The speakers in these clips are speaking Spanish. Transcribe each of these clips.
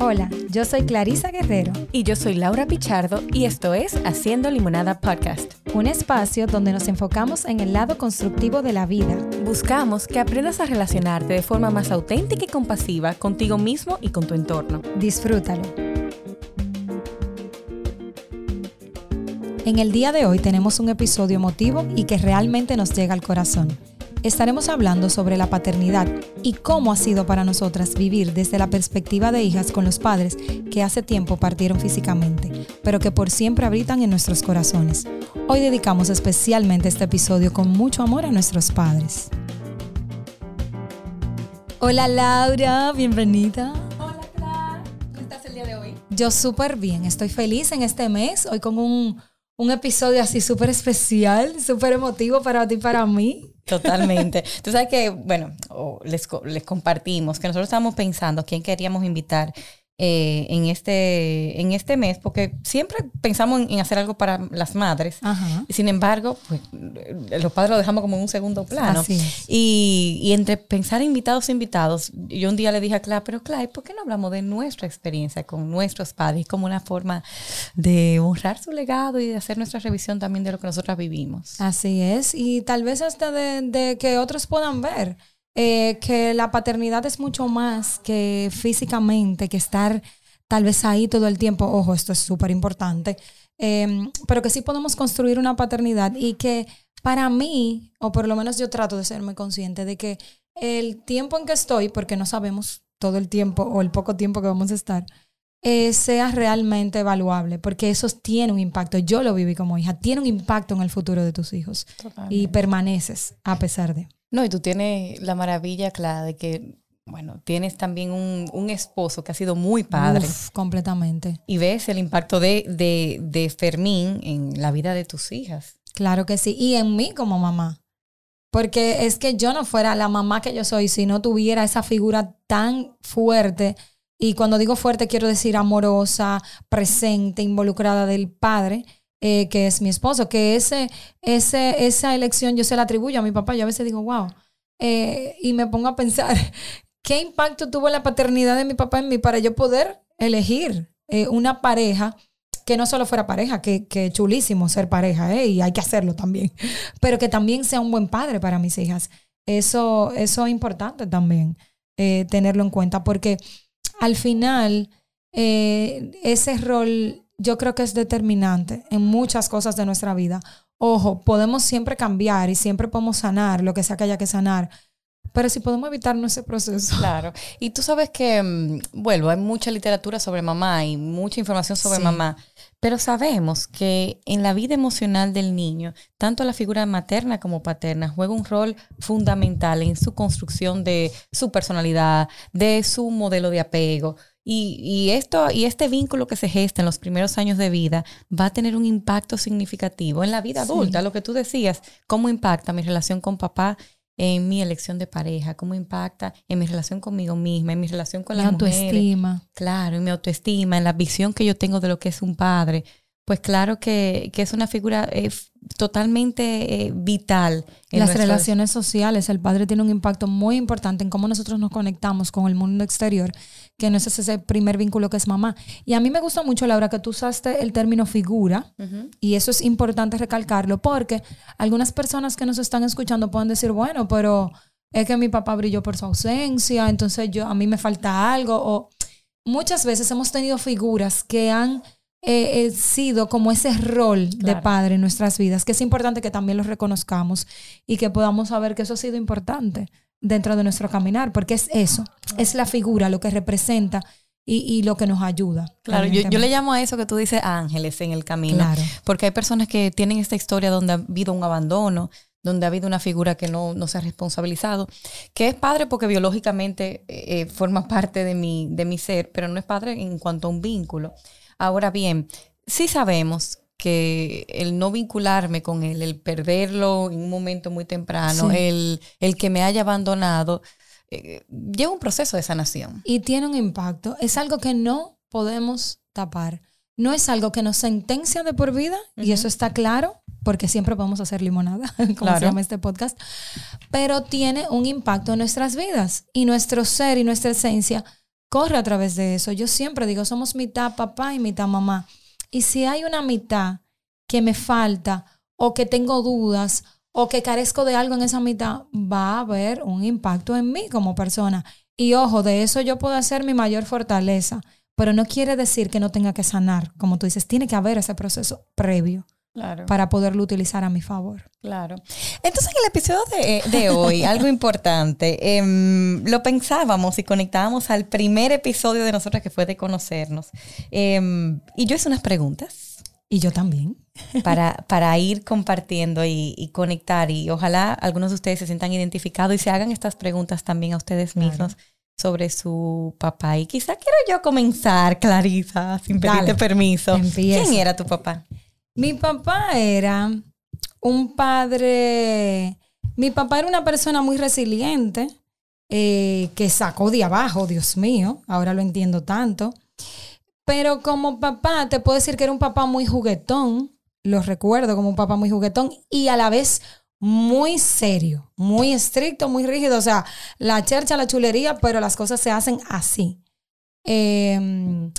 Hola, yo soy Clarisa Guerrero. Y yo soy Laura Pichardo y esto es Haciendo Limonada Podcast. Un espacio donde nos enfocamos en el lado constructivo de la vida. Buscamos que aprendas a relacionarte de forma más auténtica y compasiva contigo mismo y con tu entorno. Disfrútalo. En el día de hoy tenemos un episodio emotivo y que realmente nos llega al corazón estaremos hablando sobre la paternidad y cómo ha sido para nosotras vivir desde la perspectiva de hijas con los padres que hace tiempo partieron físicamente, pero que por siempre habitan en nuestros corazones. Hoy dedicamos especialmente este episodio con mucho amor a nuestros padres. Hola Laura, bienvenida. Hola Clara, ¿cómo estás el día de hoy? Yo súper bien, estoy feliz en este mes, hoy con un, un episodio así súper especial, súper emotivo para ti y para mí. Totalmente. Tú sabes que, bueno, les, les compartimos que nosotros estábamos pensando quién queríamos invitar eh, en, este, en este mes, porque siempre pensamos en, hacer algo para las madres. Sin embargo, pues, los padres lo dejamos como en un segundo plano. Y, y, entre pensar invitados e invitados, yo un día le dije a Clara, pero Clara, ¿por qué no hablamos de nuestra experiencia con nuestros padres como una forma de honrar su legado y de hacer nuestra revisión también de lo que nosotras vivimos? Así es, y tal vez hasta de, de que otros puedan ver eh, que la paternidad es mucho más que físicamente, que estar tal vez ahí todo el tiempo. Ojo, esto es súper importante. Em, pero que sí podemos construir una paternidad y que para mí, o por lo menos yo trato de ser muy consciente de que el tiempo en que estoy, porque no sabemos todo el tiempo o el poco tiempo que vamos a estar, eh, sea realmente evaluable, porque eso tiene un impacto. Yo lo viví como hija, tiene un impacto en el futuro de tus hijos y permaneces a pesar de. No, y tú tienes la maravilla, Clara, de que, bueno, tienes también un, esposo que ha sido muy padre. completamente. Y ves el impacto de, de, de Fermín en la vida de tus hijas. Claro que sí, y en mí como mamá. Porque es que yo no fuera la mamá que yo soy si no tuviera esa figura tan fuerte. Y cuando digo fuerte quiero decir amorosa, presente, involucrada del padre eh, que es mi esposo, que ese, ese, esa elección yo se la atribuyo a mi papá. Yo a veces digo, wow, eh, y me pongo a pensar, ¿qué impacto tuvo la paternidad de mi papá en mí para yo poder elegir eh, una pareja? que no solo fuera pareja, que, que chulísimo ser pareja, y hay que hacerlo también, pero que también sea un buen padre para mis hijas. Eso, eso es importante también, tenerlo en cuenta, porque al final ese rol yo creo que es determinante en muchas cosas de nuestra vida. Ojo, podemos siempre cambiar y siempre podemos sanar lo que sea que haya que sanar. Pero si podemos evitarnos ese proceso. Claro. Y tú sabes que, mm, bueno, hay mucha literatura sobre mamá y mucha información sobre mamá, pero sabemos que en la vida emocional del niño, tanto la figura materna como paterna juega un rol fundamental en su construcción de su personalidad, de su modelo de apego. Y, esto, y este vínculo que se gesta en los primeros años de vida va a tener un impacto significativo en la vida adulta. Lo que tú decías, cómo impacta mi relación con papá en mi elección de pareja, cómo impacta en mi relación conmigo misma, en mi relación con la autoestima. Claro, en mi autoestima, en la visión que yo tengo de lo que es un padre. Pues claro que, es una figura eh, totalmente eh, vital. En Las relaciones sociales, el padre tiene un impacto muy importante en cómo nosotros nos conectamos con el mundo exterior, que no es ese primer vínculo que es mamá. Y a mí me gusta mucho, Laura, que tú usaste el término figura, y eso es importante recalcarlo, porque algunas personas que nos están escuchando pueden decir, bueno, pero es que mi papá brilló por su ausencia, entonces yo a mí me falta algo, o muchas veces hemos tenido figuras que han he sido como ese rol de padre en nuestras vidas, que es importante que también lo reconozcamos y que podamos saber que eso ha sido importante dentro de nuestro caminar, porque es eso, es la figura, lo que representa y, lo que nos ayuda. Claro, yo, le llamo a eso que tú dices ángeles en el camino, porque hay personas que tienen esta historia donde ha habido un abandono, donde ha habido una figura que no, se ha responsabilizado, que es padre porque biológicamente eh, forma parte de mi, de mi ser, pero no es padre en cuanto a un vínculo. Ahora bien, sí sabemos que el no vincularme con él, el perderlo en un momento muy temprano, el, el, que me haya abandonado, eh, lleva un proceso de sanación. Y tiene un impacto. Es algo que no podemos tapar. No es algo que nos sentencia de por vida, y eso está claro, porque siempre podemos hacer limonada, como se llama este podcast, pero tiene un impacto en nuestras vidas y nuestro ser y nuestra esencia corre a través de eso. Yo siempre digo, somos mitad papá y mitad mamá. Y si hay una mitad que me falta o que tengo dudas o que carezco de algo en esa mitad, va a haber un impacto en mí como persona. Y ojo, de eso yo puedo hacer mi mayor fortaleza, pero no quiere decir que no tenga que sanar. Como tú dices, tiene que haber ese proceso previo. Para poderlo utilizar a mi favor. Claro. Entonces, en el episodio de, hoy, algo importante, em, lo pensábamos y conectábamos al primer episodio de nosotros que fue de conocernos. Em, y yo hice unas preguntas. Y yo también. Para, para ir compartiendo y, conectar. Y ojalá algunos de ustedes se sientan identificados y se hagan estas preguntas también a ustedes mismos sobre su papá. Y quizá quiero yo comenzar, Clarisa, sin pedirte permiso. ¿Quién era tu papá? Mi papá era un padre, mi papá era una persona muy resiliente, eh, que sacó de abajo, Dios mío, ahora lo entiendo tanto. Pero como papá, te puedo decir que era un papá muy juguetón, lo recuerdo como un papá muy juguetón y a la vez muy serio, muy estricto, muy rígido. O sea, la chercha, la chulería, pero las cosas se hacen así. Em,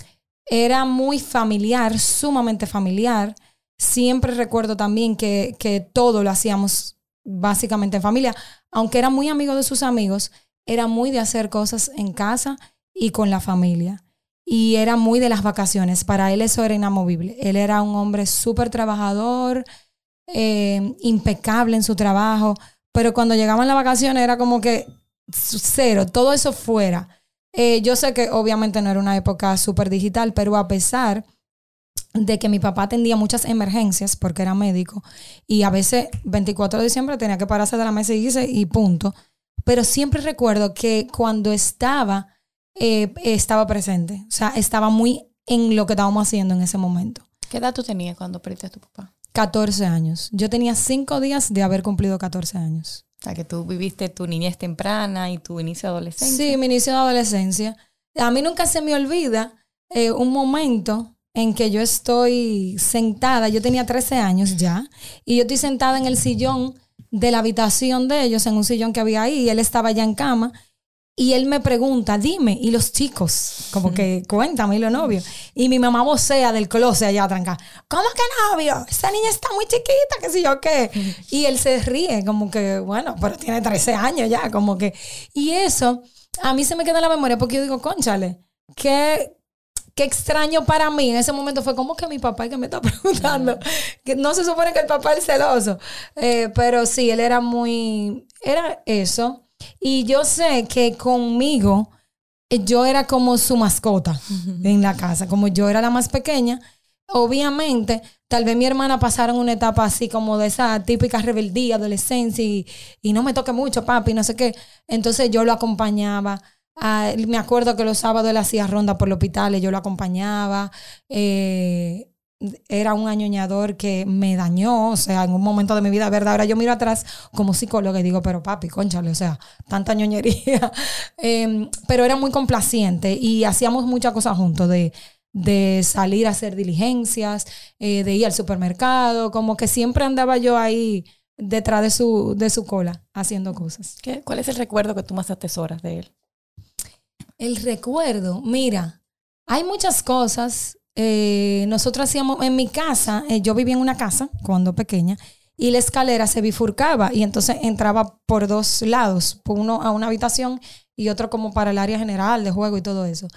era muy familiar, sumamente familiar. Siempre recuerdo también que, que todo lo hacíamos básicamente en familia. Aunque era muy amigo de sus amigos, era muy de hacer cosas en casa y con la familia. Y era muy de las vacaciones. Para él eso era inamovible. Él era un hombre súper trabajador, eh, impecable en su trabajo. Pero cuando llegaban las vacaciones era como que cero, todo eso fuera. Eh, yo sé que obviamente no era una época súper digital, pero a pesar de que mi papá atendía muchas emergencias porque era médico y a veces 24 de diciembre tenía que pararse de la mesa y irse y punto. Pero siempre recuerdo que cuando estaba, eh, estaba presente. O sea, estaba muy en lo que estábamos haciendo en ese momento. ¿Qué edad tú tenías cuando perdiste a tu papá? 14 años. Yo tenía 5 días de haber cumplido 14 años. O sea, que tú viviste tu niñez temprana y tu inicio de adolescencia. Sí, mi inicio de adolescencia. A mí nunca se me olvida eh, un momento en que yo estoy sentada, yo tenía 13 años ya, y yo estoy sentada en el sillón de la habitación de ellos, en un sillón que había ahí, y él estaba ya en cama, y él me pregunta, dime, y los chicos, como que cuéntame, y los novios. Y mi mamá vocea del closet allá tranca, ¿cómo que novio? Esta niña está muy chiquita, qué sé yo qué. Y él se ríe, como que, bueno, pero tiene 13 años ya, como que. Y eso, a mí se me queda en la memoria porque yo digo, conchale, qué, qué extraño para mí en ese momento fue como que mi papá que me está preguntando. Que no se supone que el papá es celoso. Eh, pero sí, él era muy. Era eso. Y yo sé que conmigo eh, yo era como su mascota en la casa. Como yo era la más pequeña, obviamente, tal vez mi hermana pasaron una etapa así como de esa típica rebeldía, adolescencia y, y no me toque mucho, papi, no sé qué. Entonces yo lo acompañaba Ah, me acuerdo que los sábados él hacía ronda por los hospitales, yo lo acompañaba. Eh, era un añoñador que me dañó, o sea, en un momento de mi vida, ¿verdad? Ahora yo miro atrás como psicóloga y digo, pero papi, conchale, o sea, tanta ñoñería. Em, pero era muy complaciente y hacíamos muchas cosas juntos, de, de salir a hacer diligencias, eh, de ir al supermercado, como que siempre andaba yo ahí detrás de su, de su cola haciendo cosas. ¿Qué? ¿Cuál es el recuerdo que tú más atesoras de él? El recuerdo, mira, hay muchas cosas. Eh, nosotros hacíamos en mi casa, eh, yo vivía en una casa cuando pequeña, y la escalera se bifurcaba y entonces entraba por dos lados, uno a una habitación y otro como para el área general de juego y todo eso.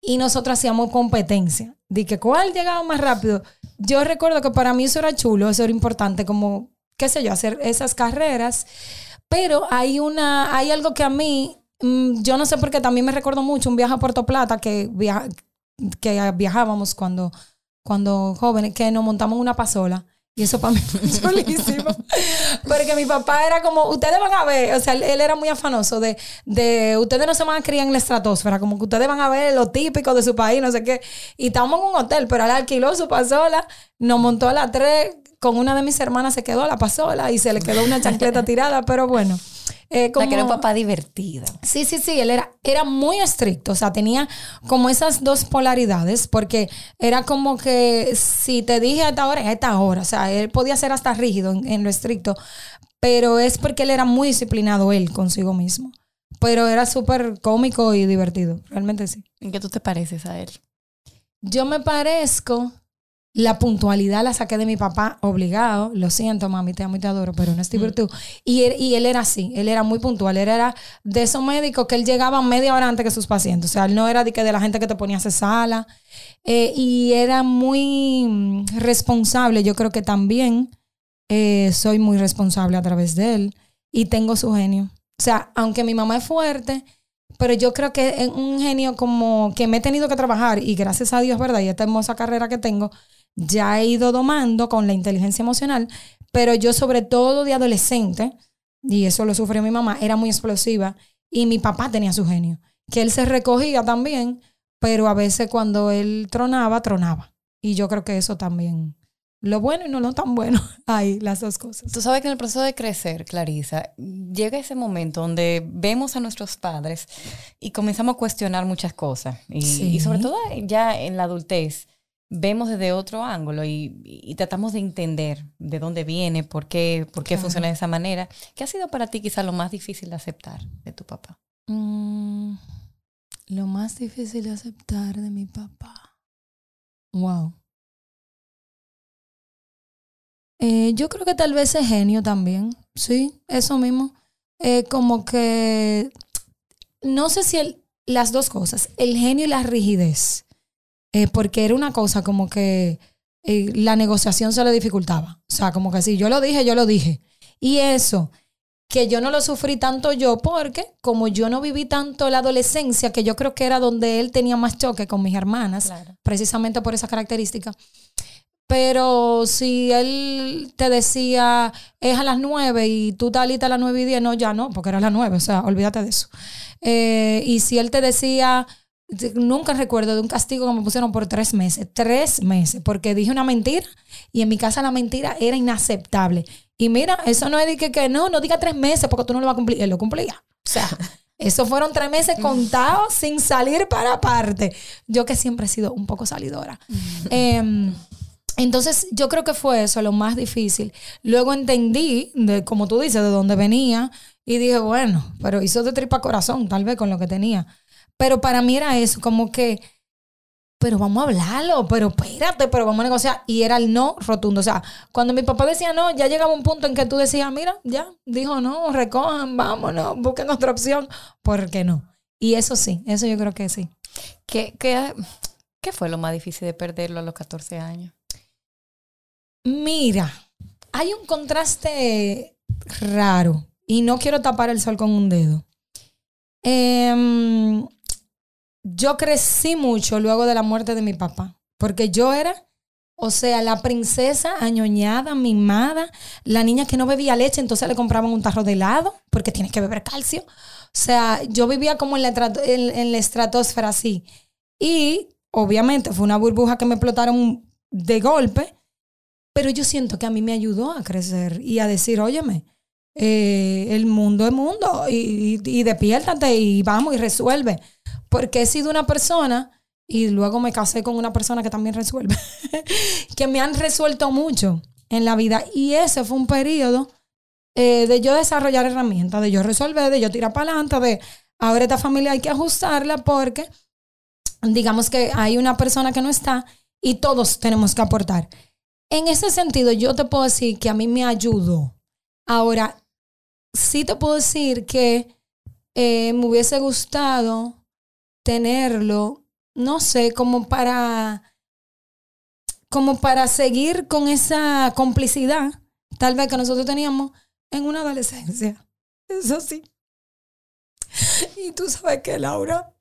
Y nosotros hacíamos competencia de que cuál llegaba más rápido. Yo recuerdo que para mí eso era chulo, eso era importante, como, qué sé yo, hacer esas carreras. Pero hay una, hay algo que a mí yo no sé por qué también me recuerdo mucho un viaje a Puerto Plata que, que viajábamos cuando, cuando jóvenes, que nos montamos una pasola. Y eso para mí fue chulísimo. Porque mi papá era como, ustedes van a ver, o sea, él, era muy afanoso de, de, ustedes no se van a criar en la estratosfera, como que ustedes van a ver lo típico de su país, no sé qué. Y estábamos en un hotel, pero él alquiló su pasola, nos montó a las tres, con una de mis hermanas se quedó la pasola y se le quedó una chancleta tirada, pero bueno. Eh, como, que era un papá divertido. Sí, sí, sí, él era, era muy estricto, o sea, tenía como esas dos polaridades, porque era como que si te dije a esta hora, a esta hora, o sea, él podía ser hasta rígido en, lo estricto, pero es porque él era muy disciplinado él consigo mismo. pero era súper cómico y divertido, realmente sí. ¿En qué tú te pareces a él? Yo me parezco, la puntualidad la saqué de mi papá obligado, lo siento mami, te amo y te adoro, pero no es Mm. virtud. Y él, y él era así, él era muy puntual, él era de esos médicos que él llegaba media hora antes que sus pacientes, o sea, él no era de, que de la gente que te ponía a hacer sala, Eh, y era muy mm, responsable, yo creo que también eh, soy muy responsable a través de él y tengo su genio. O sea, aunque mi mamá es fuerte, pero yo creo que es un genio como que me he tenido que trabajar y gracias a Dios, ¿verdad? Y esta hermosa carrera que tengo, ya he ido domando con la inteligencia emocional, pero yo sobre todo de adolescente, y eso lo sufrió mi mamá, era muy explosiva y mi papá tenía su genio, que él se recogía también, pero a veces cuando él tronaba, tronaba. Y yo creo que eso también, lo bueno y no lo tan bueno, hay las dos cosas. Tú sabes que en el proceso de crecer, Clarisa, llega ese momento donde vemos a nuestros padres y comenzamos a cuestionar muchas cosas. Y, Sí. y sobre todo ya en la adultez, vemos desde otro ángulo y, y tratamos de entender de dónde viene, por qué, por qué Claro. funciona de esa manera. ¿Qué ha sido para ti quizá lo más difícil de aceptar de tu papá? Mm, lo más difícil de aceptar de mi papá. Wow. Eh, yo creo que tal vez es genio también. Sí, eso mismo. Eh, como que no sé si el- las dos cosas, el genio y la rigidez. Eh, porque era una cosa como que eh, la negociación se le dificultaba. O sea, como que si yo lo dije, yo lo dije. Y eso, que yo no lo sufrí tanto yo porque como yo no viví tanto la adolescencia, que yo creo que era donde él tenía más choque con mis hermanas, Claro. precisamente por esa característica. Pero si él te decía, es a las nueve y tú tal y tal a las nueve y diez, no, ya no, porque era a las nueve, o sea, olvídate de eso. Eh, y si él te decía, nunca recuerdo de un castigo que me pusieron por tres meses, tres meses, porque dije una mentira y en mi casa la mentira era inaceptable. Y mira, eso no es de que, que no, no diga tres meses porque tú no lo vas a cumplir. Él lo cumplía. O sea, esos fueron tres meses contados sin salir para aparte. Yo que siempre he sido un poco salidora. Em, entonces, yo creo que fue eso lo más difícil. Luego entendí, de, como tú dices, de dónde venía y dije, bueno, pero hizo de tripa corazón, tal vez con lo que tenía. Pero para mí era eso, como que, pero vamos a hablarlo, pero espérate, pero vamos a negociar. Y era el no rotundo. O sea, cuando mi papá decía no, ya llegaba un punto en que tú decías, mira, ya, dijo no, recojan, vámonos, busquen otra opción. ¿Por qué no? Y eso sí, eso yo creo que sí. ¿Qué, qué, qué fue lo más difícil de perderlo a los 14 años? Mira, hay un contraste raro y no quiero tapar el sol con un dedo. Em, yo crecí mucho luego de la muerte de mi papá, porque yo era, o sea, la princesa añoñada, mimada, la niña que no bebía leche, entonces le compraban un tarro de helado, porque tienes que beber calcio. O sea, yo vivía como en la, en la estratosfera así. Y obviamente fue una burbuja que me explotaron de golpe, pero yo siento que a mí me ayudó a crecer y a decir, óyeme, eh, el mundo es mundo y, y, y despiértate y vamos y resuelve. Porque he sido una persona y luego me casé con una persona que también resuelve, que me han resuelto mucho en la vida. Y ese fue un periodo eh, de yo desarrollar herramientas, de yo resolver, de yo tirar para adelante, de ahora esta familia hay que ajustarla porque digamos que hay una persona que no está y todos tenemos que aportar. En ese sentido, yo te puedo decir que a mí me ayudó. Ahora, sí te puedo decir que eh, me hubiese gustado tenerlo, no sé, como para, como para seguir con esa complicidad, tal vez que nosotros teníamos en una adolescencia. Eso sí. Y tú sabes que, Laura,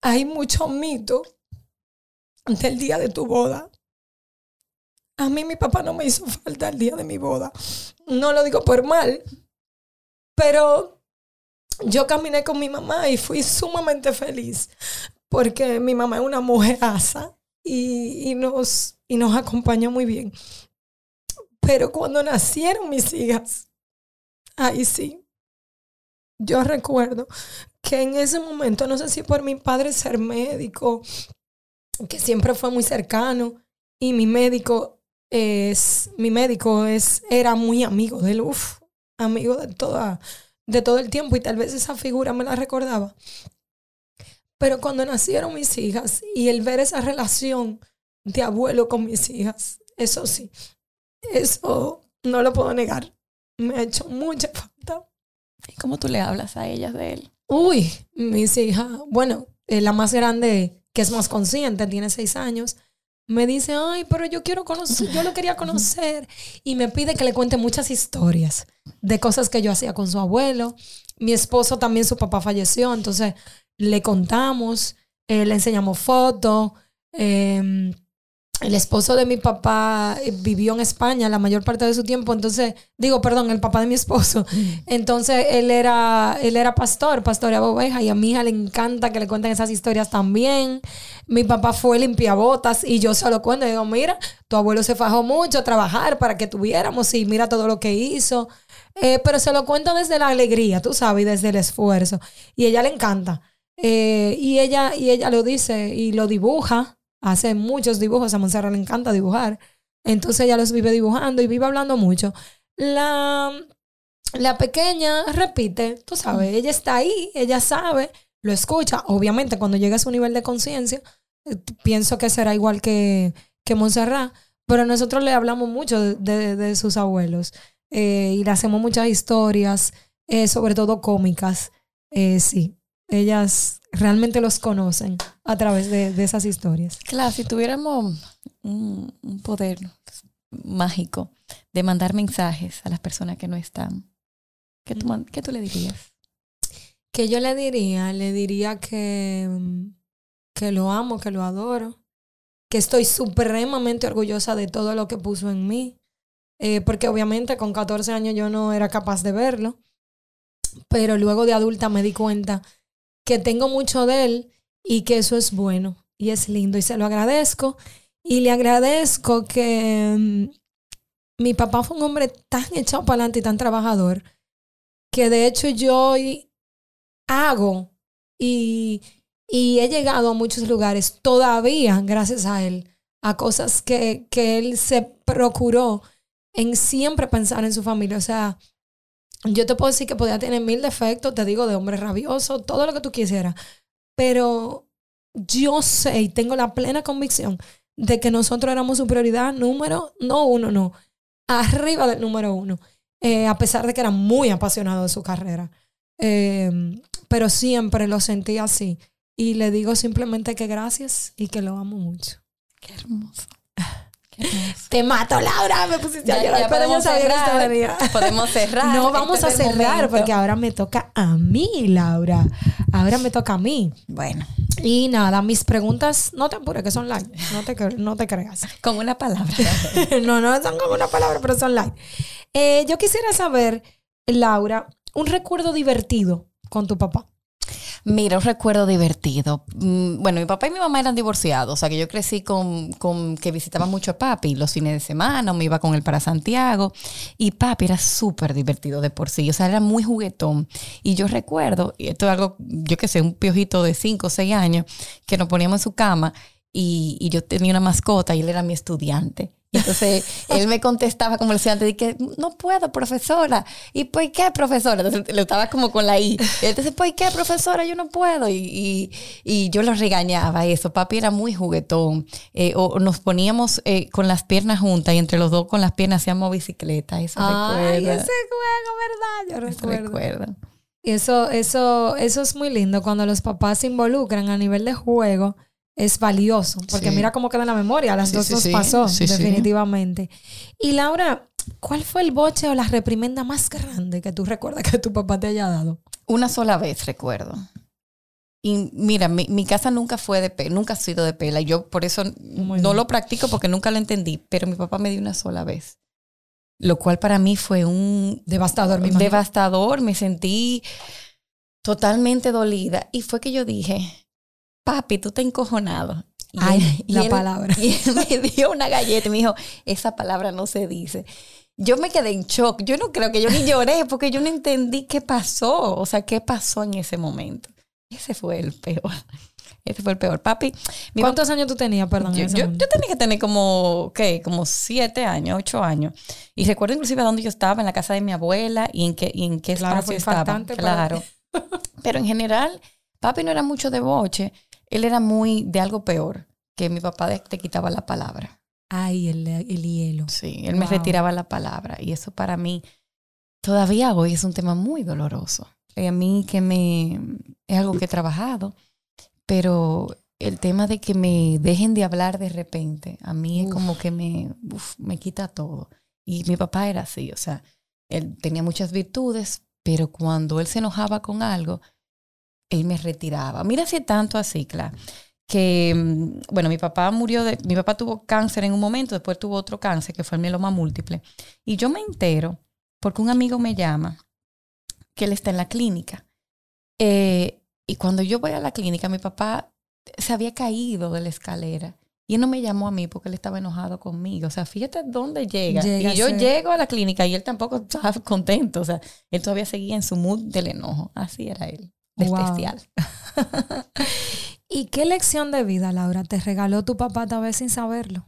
hay mucho mito del día de tu boda. A mí mi papá no me hizo falta el día de mi boda. No lo digo por mal, pero yo caminé con mi mamá y fui sumamente feliz porque mi mamá es una mujeraza y, y, nos, y nos acompañó muy bien. Pero cuando nacieron mis hijas, ahí sí, yo recuerdo que en ese momento, no sé si por mi padre ser médico, que siempre fue muy cercano, y mi médico es, mi médico es, era muy amigo de él, uf, amigo de toda, de todo el tiempo y tal vez esa figura me la recordaba. Pero cuando nacieron mis hijas y el ver esa relación de abuelo con mis hijas, eso sí, eso no lo puedo negar. Me ha hecho mucha falta. ¿Y cómo tú le hablas a ellas de él? Uy, mis hijas, bueno, eh, la más grande, que es más consciente, tiene seis años, me dice, ay, pero yo quiero conocer, yo lo quería conocer. Y me pide que le cuente muchas historias de cosas que yo hacía con su abuelo. Mi esposo también, su papá falleció, entonces le contamos, eh, le enseñamos fotos. Eh, el esposo de mi papá eh, vivió en España la mayor parte de su tiempo, entonces, digo, perdón, el papá de mi esposo. Entonces, él era, él era pastor, pastoreaba ovejas, y a mi hija le encanta que le cuenten esas historias también. Mi papá fue limpiabotas y yo se lo cuento. Y digo, mira, tu abuelo se fajó mucho a trabajar para que tuviéramos y mira todo lo que hizo. Eh, pero se lo cuento desde la alegría, tú sabes, y desde el esfuerzo. Y a ella le encanta. Eh, y, ella, y ella lo dice y lo dibuja hace muchos dibujos, a Montserrat le encanta dibujar, entonces ella los vive dibujando y vive hablando mucho. La, la pequeña repite, tú sabes, ella está ahí, ella sabe, lo escucha, obviamente cuando llega a su nivel de conciencia, eh, pienso que será igual que, que Montserrat, pero nosotros le hablamos mucho de, de, sus abuelos eh, y le hacemos muchas historias, eh, sobre todo cómicas, sí ellas realmente los conocen a través de, esas historias. Claro, si tuviéramos un, poder mágico de mandar mensajes a las personas que no están, ¿qué tú, ¿qué tú le dirías? Que yo le diría, le diría que, que lo amo, que lo adoro, que estoy supremamente orgullosa de todo lo que puso en mí, eh, porque obviamente con 14 años yo no era capaz de verlo, pero luego de adulta me di cuenta que tengo mucho de él y que eso es bueno y es lindo y se lo agradezco. Y le agradezco que mm, mi papá fue un hombre tan echado para adelante y tan trabajador que de hecho yo hago y, y he llegado a muchos lugares todavía gracias a él, a cosas que, que él se procuró en siempre pensar en su familia. O sea, yo te puedo decir que podía tener mil defectos, te digo, de hombre rabioso, todo lo que tú quisieras. Pero yo sé y tengo la plena convicción de que nosotros éramos su prioridad número, no uno, no, arriba del número uno. Eh, a pesar de que era muy apasionado de su carrera. Em, pero siempre lo sentí así. Y le digo simplemente que gracias y que lo amo mucho. Qué hermoso. Te mato, Laura. Me pusiste a llorar, podemos cerrar. Podemos cerrar. No vamos a cerrar porque ahora me toca a mí, Laura. Ahora me toca a mí. Bueno. Y nada, mis preguntas, no te apures, que son light. No te, no te creas. Con una palabra. no, no son con una palabra, pero son light. Eh, yo quisiera saber, Laura, un recuerdo divertido con tu papá. Mira, un recuerdo divertido. Mm, bueno, mi papá y mi mamá eran divorciados, o sea que yo crecí con, con que visitaba mucho a papi los fines de semana, me iba con él para Santiago y papi era súper divertido de por sí, o sea, era muy juguetón. Y yo recuerdo, y esto es algo, yo qué sé, un piojito de 5 o 6 años, que nos poníamos en su cama y, y yo tenía una mascota y él era mi estudiante. Entonces él me contestaba como el estudiante, que no puedo, profesora. ¿Y por qué, profesora? Entonces le estaba como con la I. Entonces, ¿por qué, profesora? Yo no puedo. Y, y, yo lo regañaba eso. Papi era muy juguetón. Eh, o nos poníamos eh, con las piernas juntas y entre los dos con las piernas hacíamos bicicleta. Eso Ay, ese juego, ¿verdad? Yo recuerdo. recuerdo. Y eso, eso, eso es muy lindo cuando los papás se involucran a nivel de juego es valioso, porque mira cómo queda en la memoria, a las dos nos pasó, definitivamente. Y Laura, ¿cuál fue el boche o la reprimenda más grande que tú recuerdas que tu papá te haya dado? Una sola vez recuerdo. Y mira, mi, casa nunca fue de pela, nunca ha sido de pela. Y yo por eso no lo practico porque nunca lo entendí. Pero mi papá me dio una sola vez. Lo cual para mí fue un... Devastador, mi Devastador. Me sentí totalmente dolida. Y fue que yo dije, papi, tú te encojonado. Y Ay, la palabra. Y él me dio una galleta y me dijo, esa palabra no se dice. Yo me quedé en shock. Yo no creo que yo ni lloré porque yo no entendí qué pasó. O sea, qué pasó en ese momento. Ese fue el peor. Ese fue el peor. Papi. ¿Cuántos años tú tenías, perdón? Yo, yo, tenía que tener como, ¿qué? Como siete años, ocho años. Y recuerdo inclusive dónde yo estaba, en la casa de mi abuela y en qué, y en qué Claro, espacio estaba. Claro. Pero en general, papi no era mucho de boche. Él era muy de algo peor, que mi papá te quitaba la palabra. Ay, el, el hielo. Sí, él me retiraba la palabra. Y eso para mí, todavía hoy es un tema muy doloroso. Y a mí que me, es algo que he trabajado, pero el tema de que me dejen de hablar de repente, a mí es como que me, uf, me quita todo. Y mi papá era así, o sea, él tenía muchas virtudes, pero cuando él se enojaba con algo, él me retiraba. Mira es tanto así, claro, que, mm, bueno, mi papá murió de, mi papá tuvo cáncer en un momento, después tuvo otro cáncer, que fue el mieloma múltiple. Y yo me entero porque un amigo me llama que él está en la clínica. Eh, y cuando yo voy a la clínica, mi papá se había caído de la escalera. Y él no me llamó a mí porque él estaba enojado conmigo. O sea, fíjate dónde llega. Y yo llego a la clínica y él tampoco estaba contento. O sea, él todavía seguía en su mood del enojo. Así era él. De Wow. especial. ¿Y qué lección de vida, Laura, te regaló tu papá tal vez sin saberlo?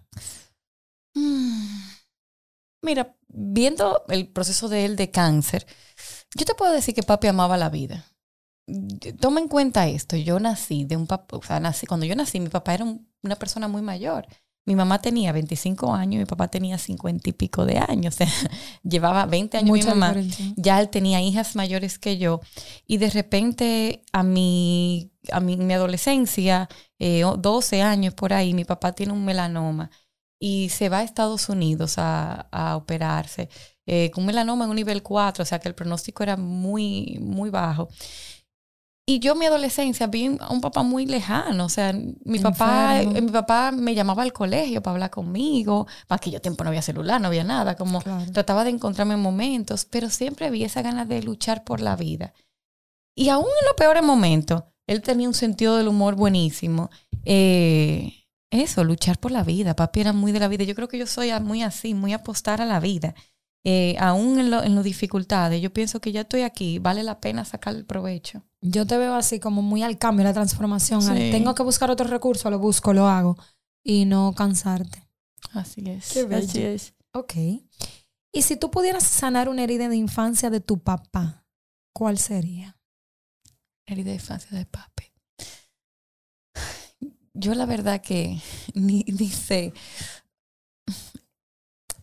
Mira, viendo el proceso de él de cáncer, yo te puedo decir que papi amaba la vida. Toma en cuenta esto, yo nací de un papá, o sea, nací, cuando yo nací, mi papá era un- una persona muy mayor. Mi mamá tenía 25 años y mi papá tenía 50 y pico de años. O sea, llevaba 20 años Mucha mi mamá. diferencia. Ya él tenía hijas mayores que yo. Y de repente, a mi, a mi, mi adolescencia, eh, o- 12 años por ahí, mi papá tiene un melanoma y se va a Estados Unidos a, a operarse eh, con melanoma en un nivel 4, o sea que el pronóstico era muy, muy bajo. Y yo en mi adolescencia vi a un papá muy lejano, o sea, mi papá, eh, mi papá me llamaba al colegio para hablar conmigo, para aquello tiempo no había celular, no había nada, como Claro. trataba de encontrarme en momentos, pero siempre vi esa ganas de luchar por la vida. Y aún en los peores momentos, él tenía un sentido del humor buenísimo. Eh, eso, luchar por la vida. Papi era muy de la vida. Yo creo que yo soy muy así, muy apostar a la vida. Eh, aún en, lo- en las dificultades, yo pienso que ya estoy aquí, vale la pena sacar el provecho. Yo te veo así como muy al cambio, a la transformación. al tengo que buscar otro recurso, lo busco, lo hago. Y no cansarte. Así es. Qué bello. Así es. Ok. Y si tú pudieras sanar una herida de infancia de tu papá, ¿cuál sería? Herida de infancia de papi. Yo la verdad que ni, ni sé.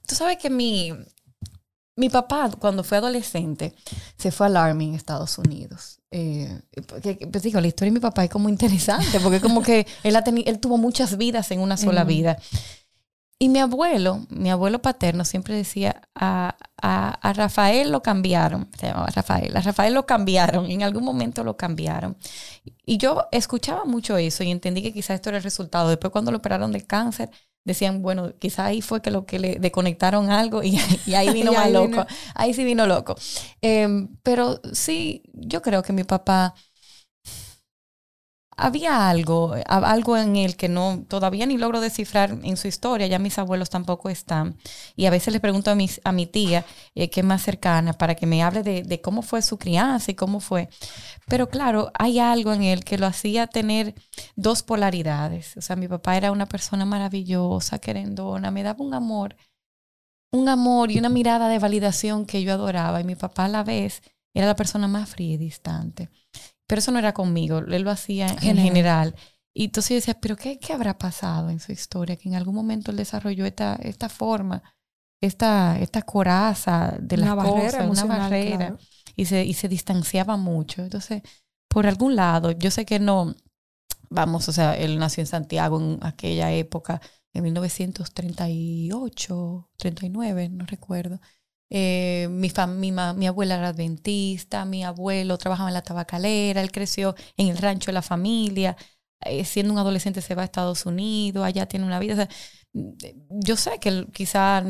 Tú sabes que mi, mi papá, cuando fue adolescente, se fue al Army en Estados Unidos. Eh, porque, pues digo, la historia de mi papá es como interesante, porque como que él, ha él tuvo muchas vidas en una sola Mm. vida. Y mi abuelo, mi abuelo paterno siempre decía, a, a, a Rafael lo cambiaron, se llamaba Rafael, a Rafael lo cambiaron, en algún momento lo cambiaron. Y yo escuchaba mucho eso y entendí que quizás esto era el resultado. Después cuando lo operaron del cáncer, decían, bueno, quizás ahí fue que lo que le desconectaron algo y, y ahí vino Y más ahí loco. vino. Ahí sí vino loco. Em, pero sí, yo creo que mi papá había algo, algo en él que no todavía ni logro descifrar en su historia. Ya mis abuelos tampoco están. Y a veces le pregunto a, mis, a mi tía, eh, que es más cercana, para que me hable de, de cómo fue su crianza y cómo fue. Pero claro, hay algo en él que lo hacía tener dos polaridades. O sea, mi papá era una persona maravillosa, querendona, me daba un amor, un amor y una mirada de validación que yo adoraba. Y mi papá a la vez era la persona más fría y distante. Pero eso no era conmigo, él lo hacía en General. general. Y entonces yo decía, pero qué, ¿qué habrá pasado en su historia? Que en algún momento él desarrolló esta, esta forma, esta, esta coraza de barrera cosas, una barrera claro. Y se, y se distanciaba mucho. Entonces, por algún lado, yo sé que no, vamos, o sea, él nació en Santiago en aquella época, en 1938, 39, no recuerdo. Eh, mi, fam- mi, ma- mi abuela era adventista, mi abuelo trabajaba en la tabacalera, él creció en el rancho de la familia, eh, siendo un adolescente se va a Estados Unidos, allá tiene una vida. Yo sé que él quizá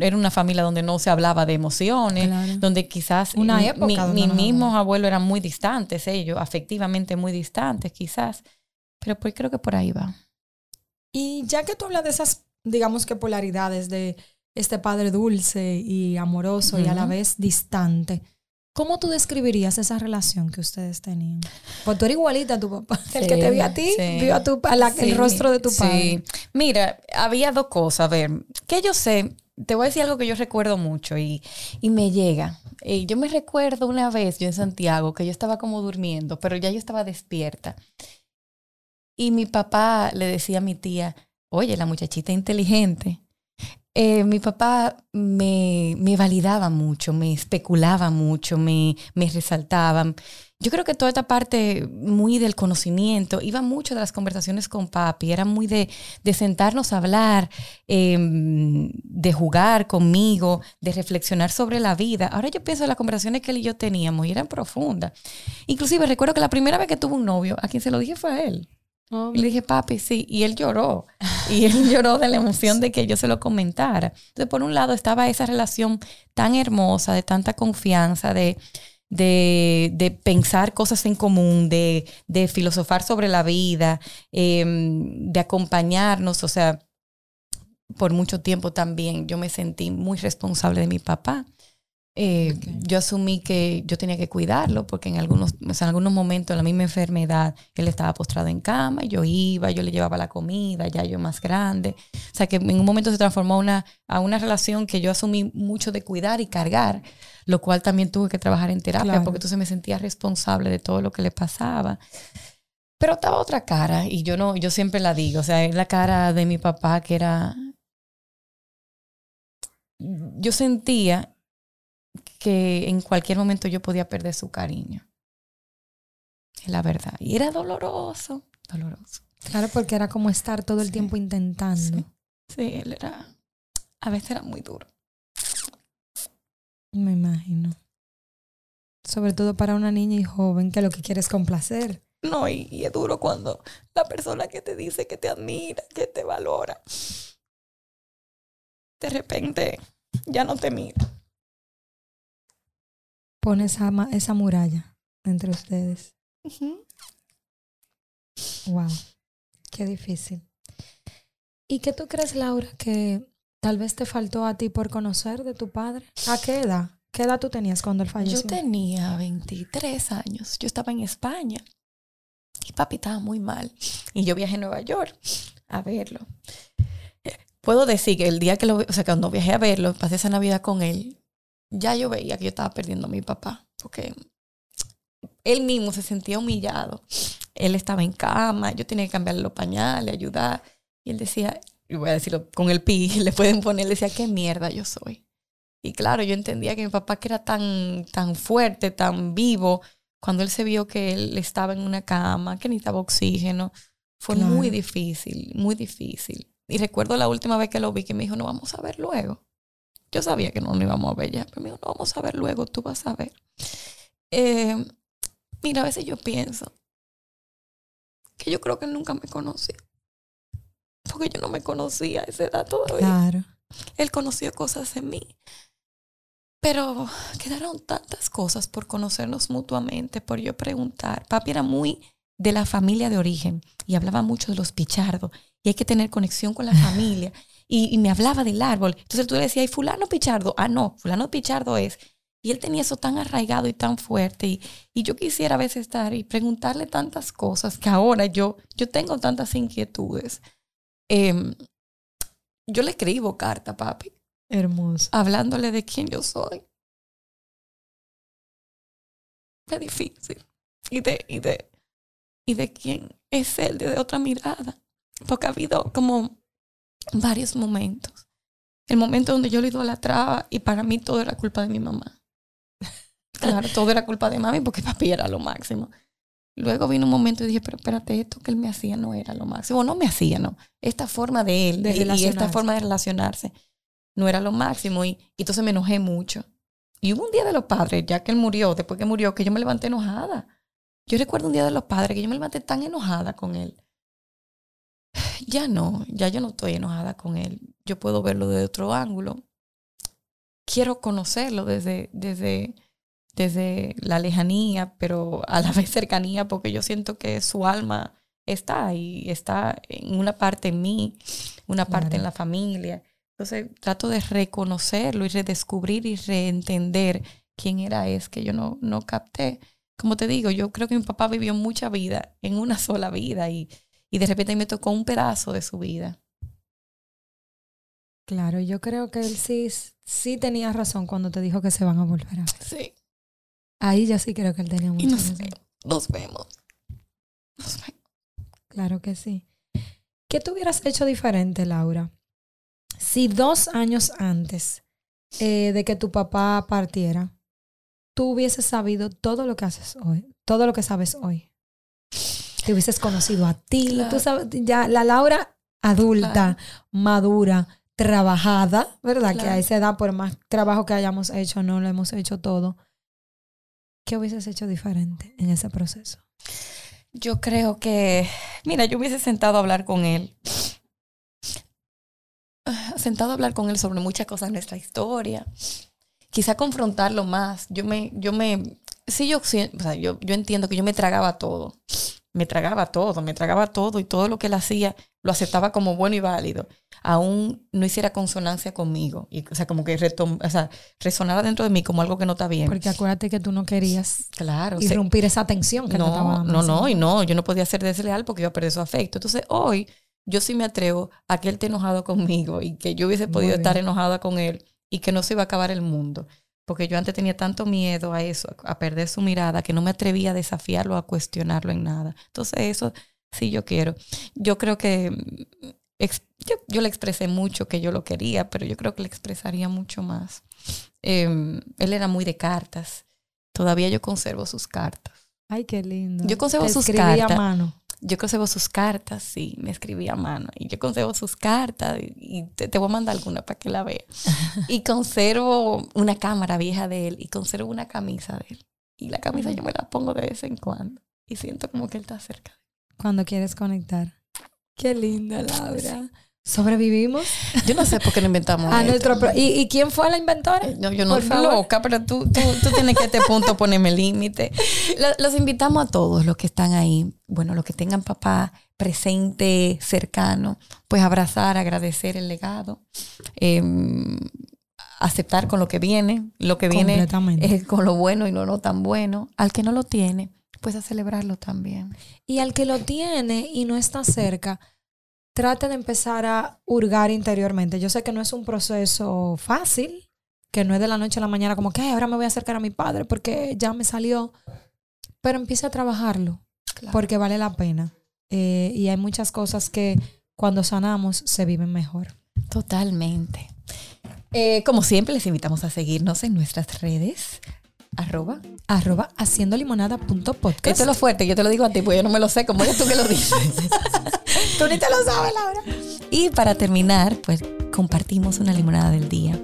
era una familia donde no se hablaba de emociones, Claro. donde quizás Una mi- época mi- donde mis no- mismos abuelos eran muy distantes, ellos, afectivamente muy distantes quizás, pero pues creo que por ahí va. Y ya que tú hablas de esas, digamos que polaridades de este padre dulce y amoroso y a la vez distante, ¿Cómo tú describirías esa relación que ustedes tenían? Pues tú eres igualita a tu papá. el que te vio a ti, vio a tu, el rostro de tu padre. Mira, había dos cosas. A ver, que yo sé, te voy a decir algo que yo recuerdo mucho y, y me llega. Y yo me recuerdo una vez, yo en Santiago, que yo estaba como durmiendo, pero ya yo estaba despierta. Y mi papá le decía a mi tía, oye, la muchachita inteligente. Eh, mi papá me, me, validaba mucho, me especulaba mucho, me, me resaltaba. Yo creo que toda esta parte muy del conocimiento iba mucho de las conversaciones con papi, era muy de, de sentarnos a hablar, em, de jugar conmigo, de reflexionar sobre la vida. Ahora yo pienso en las conversaciones que él y yo teníamos y eran profundas. Inclusive recuerdo que la primera vez que tuve un novio, a quien se lo dije fue a él. Y le dije, papi, sí. Y él lloró. Y él lloró de la emoción de que yo se lo comentara. Entonces, por un lado, estaba esa relación tan hermosa, de tanta confianza, de, de, pensar cosas en común, de, de filosofar sobre la vida, em, de acompañarnos. O sea, por mucho tiempo también yo me sentí muy responsable de mi papá. Eh, yo asumí que yo tenía que cuidarlo porque en algunos, en algunos momentos, en la misma enfermedad, él estaba postrado en cama, y yo iba, yo le llevaba la comida, ya yo más grande. O sea que en un momento se transformó una, a una relación que yo asumí mucho de cuidar y cargar, lo cual también tuve que trabajar en terapia porque entonces me sentía responsable de todo lo que le pasaba. Pero estaba otra cara y yo no, yo siempre la digo, o sea, es la cara de mi papá que era yo sentía que en cualquier momento yo podía perder su cariño. Es la verdad. Y era doloroso, doloroso. Claro, porque era como estar todo el tiempo intentando. Sí. él era, a veces era muy duro. Me imagino. Sobre todo para una niña y joven que lo que quiere es complacer. No, y, y, es duro cuando la persona que te dice que te admira, que te valora, de repente ya no te mira pone esa, esa muralla entre ustedes. Wow, qué difícil. ¿Y qué tú crees, Laura, que tal vez te faltó a ti por conocer de tu padre? ¿A qué edad? ¿Qué edad tú tenías cuando él falleció? Yo tenía 23 años. Yo estaba en España y papi estaba muy mal. Y yo viajé a Nueva York a verlo. Puedo decir que el día que lo, o sea, cuando viajé a verlo, pasé esa Navidad con él, ya yo veía que yo estaba perdiendo a mi papá, porque él mismo se sentía humillado. Él estaba en cama, yo tenía que cambiarle los pañales, ayudar. Y él decía, y voy a decirlo con el pi, le pueden poner, decía, qué mierda yo soy. Y claro, yo entendía que mi papá que era tan, tan fuerte, tan vivo, cuando él se vio que él estaba en una cama, que necesitaba oxígeno, fue muy difícil, muy difícil. Y recuerdo la última vez que lo vi que me dijo, no vamos a ver luego. Yo sabía que no nos íbamos a ver ya, pero me dijo, no vamos a ver luego, tú vas a ver. Eh, mira, a veces yo pienso que yo creo que nunca me conocía. Porque yo no me conocía a esa edad todavía. Claro. Él conoció cosas en mí. Pero quedaron tantas cosas por conocernos mutuamente, por yo preguntar. Papi era muy de la familia de origen y hablaba mucho de los pichardos. Y hay que tener conexión con la familia y, me hablaba del árbol. Entonces tú le decías, ¿y fulano pichardo? Ah, no, fulano pichardo es. Y él tenía eso tan arraigado y tan fuerte. Y, y, yo quisiera a veces estar y preguntarle tantas cosas que ahora yo, yo tengo tantas inquietudes. Em, yo le escribo carta, papi. Hermoso. Hablándole de quién yo soy. Es difícil. Y de, y de, y de quién es él desde otra mirada. Porque ha habido como varios momentos. El momento donde yo lo idolatraba y para mí todo era culpa de mi mamá. Claro, todo era culpa de mami porque papi era lo máximo. Luego vino un momento y dije, pero espérate, esto que él me hacía no era lo máximo. No me hacía, no. Esta forma de él y esta forma de relacionarse no era lo máximo. Y, y, entonces me enojé mucho. Y hubo un día de los padres, ya que él murió, después que murió, que yo me levanté enojada. Yo recuerdo un día de los padres que yo me levanté tan enojada con él ya no, ya yo no estoy enojada con él. Yo puedo verlo de otro ángulo. Quiero conocerlo desde, desde, desde la lejanía, pero a la vez cercanía, porque yo siento que su alma está ahí, está en una parte en mí, una parte en la familia. Entonces trato de reconocerlo y redescubrir y reentender quién era es que yo no, no capté. Como te digo, yo creo que mi papá vivió mucha vida en una sola vida y, y de repente me tocó un pedazo de su vida. Claro, yo creo que él sí, sí tenía razón cuando te dijo que se van a volver a ver. Sí. Ahí yo sí creo que él tenía mucha Y nos, razón. nos vemos. Nos vemos. Claro que sí. ¿Qué tú hubieras hecho diferente, Laura? Si dos años antes eh, de que tu papá partiera, tú hubieses sabido todo lo que haces hoy, todo lo que sabes hoy. Te hubieses conocido a ti, Claro. tú sabes, ya la Laura adulta, madura, trabajada, ¿verdad? Que a Claro. esa edad, por más trabajo que hayamos hecho, no lo hemos hecho todo. ¿Qué hubieses hecho diferente en ese proceso? Yo creo que, mira, yo hubiese sentado a hablar con él. Sentado a hablar con él sobre muchas cosas de nuestra historia. Quizá confrontarlo más. Yo me, yo me, sí, yo, o sea, yo, yo entiendo que yo me tragaba todo. Me tragaba todo, me tragaba todo y todo lo que él hacía lo aceptaba como bueno y válido. Aún no hiciera consonancia conmigo. Y, o sea, como que retom- o sea, resonara dentro de mí como algo que no está bien. Porque acuérdate que tú no querías claro. se- irrumpir esa tensión que te estaba no, no, no, y no, yo no podía ser desleal porque iba a perder su afecto. Entonces hoy yo sí me atrevo a que él esté enojado conmigo y que yo hubiese podido estar enojada con él y que no se iba a acabar el mundo. Porque yo antes tenía tanto miedo a eso, a perder su mirada, que no me atrevía a desafiarlo, a cuestionarlo en nada. Entonces eso sí yo quiero. Yo creo que mm, yo, yo le expresé mucho que yo lo quería, pero yo creo que le expresaría mucho más. Eh, él era muy de cartas. Todavía yo conservo sus cartas. Ay, qué lindo. Yo conservo Te sus cartas. a mano. Yo conservo sus cartas, sí, me escribí a mano. Y yo conservo sus cartas y, y te, te voy a mandar alguna para que la veas. y conservo una cámara vieja de él y conservo una camisa de él. Y la camisa yo me la pongo de vez en cuando. Y siento como que él está cerca. Cuando quieres conectar. Qué linda, Laura. ¿Sobrevivimos Yo no sé por qué lo inventamos. a nuestro... pro- ¿Y, y quién fue la inventora? No, yo no soy loca, pero tú, tú, tú tienes que a este punto ponerme límite. Lo- Los invitamos a todos los que están ahí, bueno, los que tengan papá presente, cercano, pues abrazar, agradecer el legado, eh, aceptar con lo que viene, lo que viene es con lo bueno y no lo tan bueno. Al que no lo tiene, pues a celebrarlo también. Y al que lo tiene y no está cerca, trate de empezar a hurgar interiormente. Yo sé que no es un proceso fácil, que no es de la noche a la mañana como que "Ay, ahora me voy a acercar a mi padre porque ya me salió, pero empiece a trabajarlo porque vale la pena. Eh, y hay muchas cosas que cuando sanamos se viven mejor. Totalmente. Eh, como siempre, les invitamos a seguirnos en nuestras redes. Arroba. Arroba haciendo limonada.podcast. Esto es lo fuerte, yo te lo digo a ti, porque yo no me lo sé, como eres tú que lo dices. Tú ni te lo sabes, Laura. y para terminar, pues compartimos una limonada del día.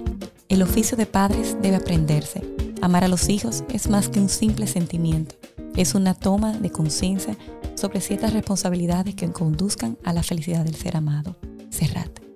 El oficio de padres debe aprenderse. Amar a los hijos es más que un simple sentimiento. Es una toma de conciencia sobre ciertas responsabilidades que conduzcan a la felicidad del ser amado. Cerrate.